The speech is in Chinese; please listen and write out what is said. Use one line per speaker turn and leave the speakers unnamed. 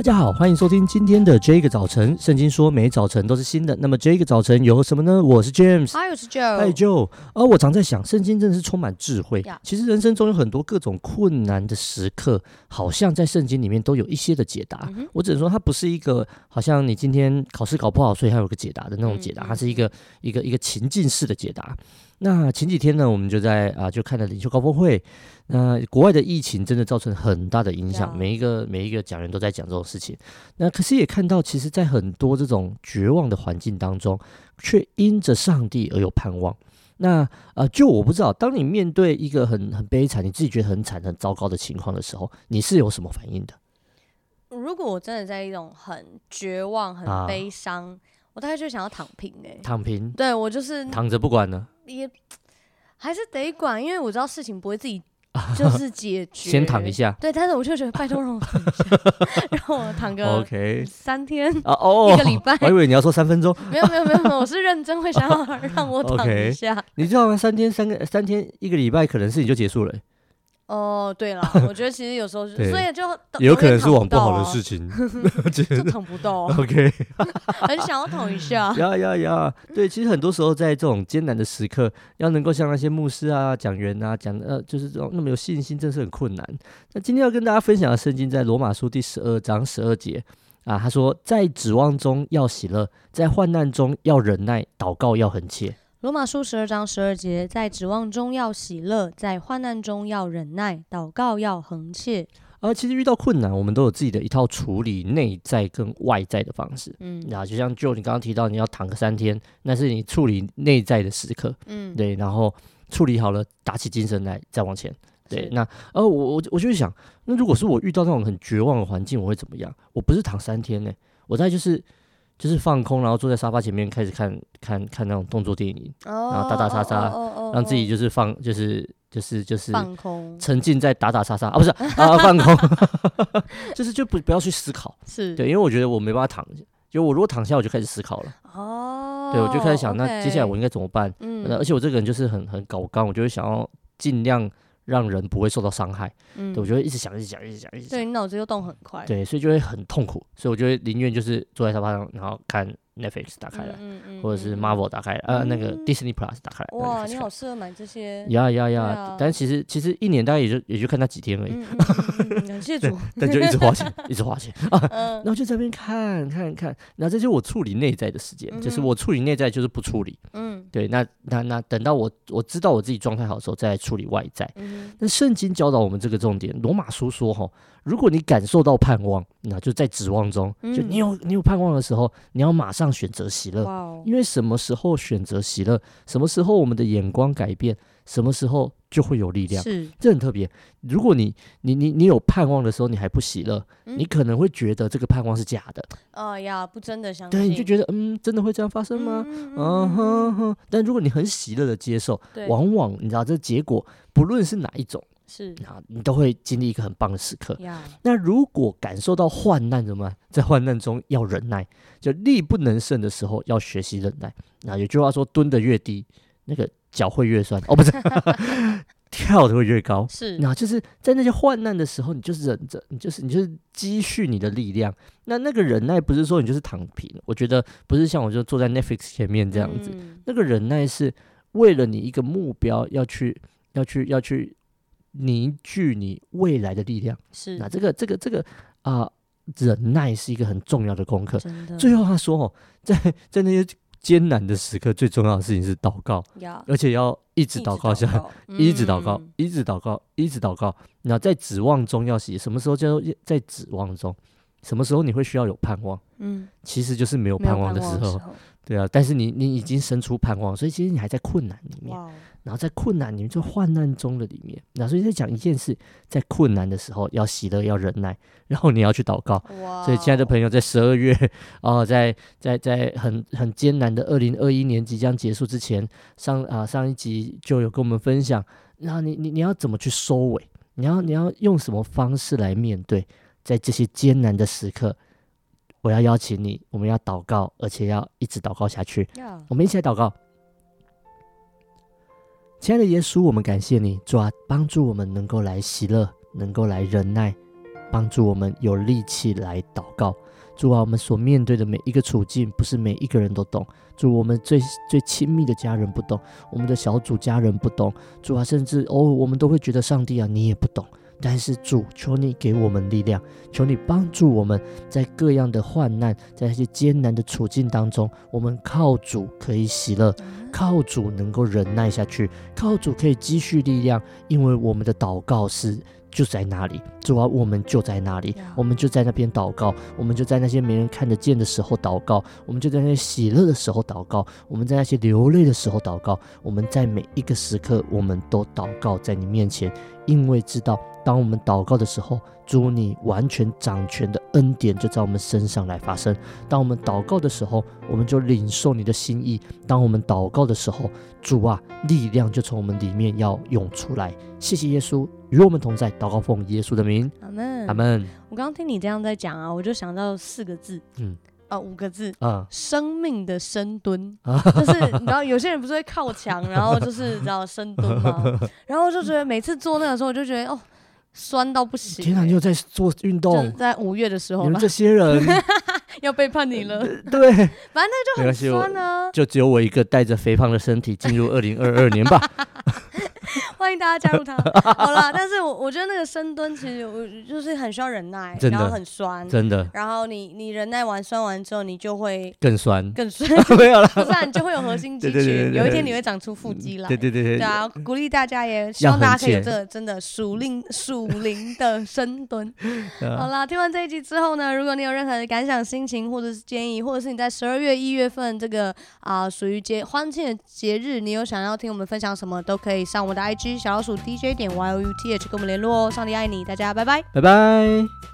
大家好，欢迎收听今天的这个早晨。圣经说，每早晨都是新的。那么这个早晨有什么呢？我是 James，
嗨，我是 Joe，
嗨 Joe。而我常在想，圣经真的是充满智慧。其实人生中有很多各种困难的时刻，好像在圣经里面都有一些的解答。
嗯、
我只能说，它不是一个好像你今天考试考不好，所以它有个解答的那种解答。
嗯、
它是一个一个一个情境式的解答。那前几天呢，我们就在啊，就看了领袖高峰会。那国外的疫情真的造成很大的影响，每一个每一个讲员都在讲这种事情。那可是也看到，其实，在很多这种绝望的环境当中，却因着上帝而有盼望。那呃，就我不知道，当你面对一个很很悲惨，你自己觉得很惨、很糟糕的情况的时候，你是有什么反应的？
如果我真的在一种很绝望、很悲伤，啊、我大概就想要躺平哎、欸，
躺平，
对我就是躺
着不管呢。
也还是得管，因为我知道事情不会自己 就是解决。
先躺一下，
对，但是我就觉得拜托让我躺一下，让我躺个 OK 三天啊哦，一个礼拜。
我以为你要说三分钟，
没有没有没有，我是认真会想要 让我躺一下。
Okay, 你知道吗？三天三个三天一个礼拜，可能事情就结束了。
哦，对了，我觉得其实有时候，
对
所以就
有可能是往不好的事情
就躺不到。
OK，
很想要躺一下。
呀呀呀！对，其实很多时候在这种艰难的时刻，要能够像那些牧师啊、讲员啊讲，呃，就是这种那么有信心，真是很困难。那今天要跟大家分享的圣经，在罗马书第十二章十二节啊，他说：“在指望中要喜乐，在患难中要忍耐，祷告要恒切。”
罗马书十二章十二节，在指望中要喜乐，在患难中要忍耐，祷告要恒切。
而、啊、其实遇到困难，我们都有自己的一套处理内在跟外在的方式。
嗯，
然后就像就你刚刚提到，你要躺个三天，那是你处理内在的时刻。
嗯，
对，然后处理好了，打起精神来再往前。对，那呃，我我我就想，那如果是我遇到那种很绝望的环境，我会怎么样？我不是躺三天呢，我在就是。就是放空，然后坐在沙发前面开始看看看那种动作电影，然后打打杀杀，让自己就是放，就是就是就是
放空，
沉浸在打打杀杀啊，不是啊，放空，就是就不不要去思考，
是
对，因为我觉得我没办法躺，就我如果躺下，我就开始思考了，
哦，
对，我就开始想，那接下来我应该怎么办？
嗯，
而且我这个人就是很很搞刚，我就会想要尽量。让人不会受到伤害，
嗯，
对，我就会一直想，一直想，一直想，一直想。
对，你脑子又动很快，
对，所以就会很痛苦，所以我就会宁愿就是坐在沙发上，然后看 Netflix 打开来，
嗯嗯，
或者是 Marvel 打开来，呃，那个 Disney Plus 打开来。
哇，你好适合买这些。
呀呀呀！但其实其实一年大概也就也就看那几天而已。
感谢主。
但就一直花钱，一直花钱啊！然后就在那边看看看，然后这就是我处理内在的时间，就是我处理内在就是不处理。嗯，对，那那那等到我我知道我自己状态好的时候，再来处理外在。那圣经教导我们这个重点，罗马书说哈，如果你感受到盼望，那就在指望中，就你有你有盼望的时候，你要马上选择喜乐，因为什么时候选择喜乐，什么时候我们的眼光改变，什么时候就会有力量。
是，
这很特别。如果你你你你有盼望的时候，你还不喜乐，你可能会觉得这个盼望是假的。
哦呀，不真的相信。
对，你就觉得嗯，真的会这样发生吗？嗯哼哼。但如果你很喜乐的接受，往往你知道这结果，不论是哪一种。
是
啊，你都会经历一个很棒的时刻。那如果感受到患难，怎么办？在患难中要忍耐，就力不能胜的时候要学习忍耐。那有句话说，蹲得越低，那个脚会越酸。哦，不是，跳的会越高。
是，
那就是在那些患难的时候，你就是忍着，你就是你就是积蓄你的力量。那那个忍耐不是说你就是躺平，我觉得不是像我就坐在 Netflix 前面这样子。
嗯、
那个忍耐是为了你一个目标要去，要去，要去。凝聚你未来的力量，
是
那这个这个这个啊、呃，忍耐是一个很重要的功
课。
最后他说哦，在在那些艰难的时刻，最重要的事情是祷告，
要
而且要一直祷告下，一直祷告，一直祷告，一直祷告。那在指望中要写，什么时候叫做在指望中？什么时候你会需要有盼望？
嗯，
其实就是没有盼望的时候。对啊，但是你你已经生出盼望，所以其实你还在困难里面，然后在困难里面就患难中的里面，那所以在讲一件事，在困难的时候要喜乐，要忍耐，然后你要去祷告。所以亲爱的朋友，在十二月 哦，在在在很很艰难的二零二一年即将结束之前，上啊上一集就有跟我们分享，然后你你你要怎么去收尾？你要你要用什么方式来面对在这些艰难的时刻？我要邀请你，我们要祷告，而且要一直祷告下去。我们一起来祷告，亲爱的耶稣，我们感谢你，主啊，帮助我们能够来喜乐，能够来忍耐，帮助我们有力气来祷告。主啊，我们所面对的每一个处境，不是每一个人都懂。主，我们最最亲密的家人不懂，我们的小组家人不懂。主啊，甚至哦，我们都会觉得上帝啊，你也不懂。但是主，求你给我们力量，求你帮助我们在各样的患难，在那些艰难的处境当中，我们靠主可以喜乐，靠主能够忍耐下去，靠主可以积蓄力量，因为我们的祷告是。就在那里，主啊，我们就在那里，我们就在那边祷告，我们就在那些没人看得见的时候祷告，我们就在那些喜乐的时候祷告，我们在那些流泪的时候祷告，我们在每一个时刻，我们都祷告在你面前，因为知道，当我们祷告的时候，主你完全掌权的恩典就在我们身上来发生。当我们祷告的时候，我们就领受你的心意；当我们祷告的时候，主啊，力量就从我们里面要涌出来。谢谢耶稣。与我们同在，祷告奉耶稣的名，
阿门，
阿门。
我刚刚听你这样在讲啊，我就想到四个字，嗯，啊，五个字，
啊，
生命的深蹲，就是你知道有些人不是会靠墙，然后就是你知道深蹲吗？然后就觉得每次做那个时候，我就觉得哦，酸到不行。
天哪，你又在做运动？
在五月的时候，
你们这些人
要背叛你了。
对，
反正那就很酸啊。
就只有我一个带着肥胖的身体进入二零二二年吧。
欢迎大家加入他。好了，但是我我觉得那个深蹲其实我就是很需要忍耐，然后很酸，
真的。
然后你你忍耐完酸完之后，你就会
更酸，
更 酸。
没有了，
不然你就会有核心 肌群，有一天你会长出腹肌来。
对对对对。
对啊，鼓励大家也希望大家可以有这个真的属灵属灵的深蹲。好啦，听完这一集之后呢，如果你有任何的感想、心情或者是建议，或者是你在十二月一月份这个啊属于节欢庆的节日，你有想要听我们分享什么，都可以上我们的 IG。小老鼠 DJ 点 Y O U T H 跟我们联络哦，上帝爱你，大家拜拜，
拜拜。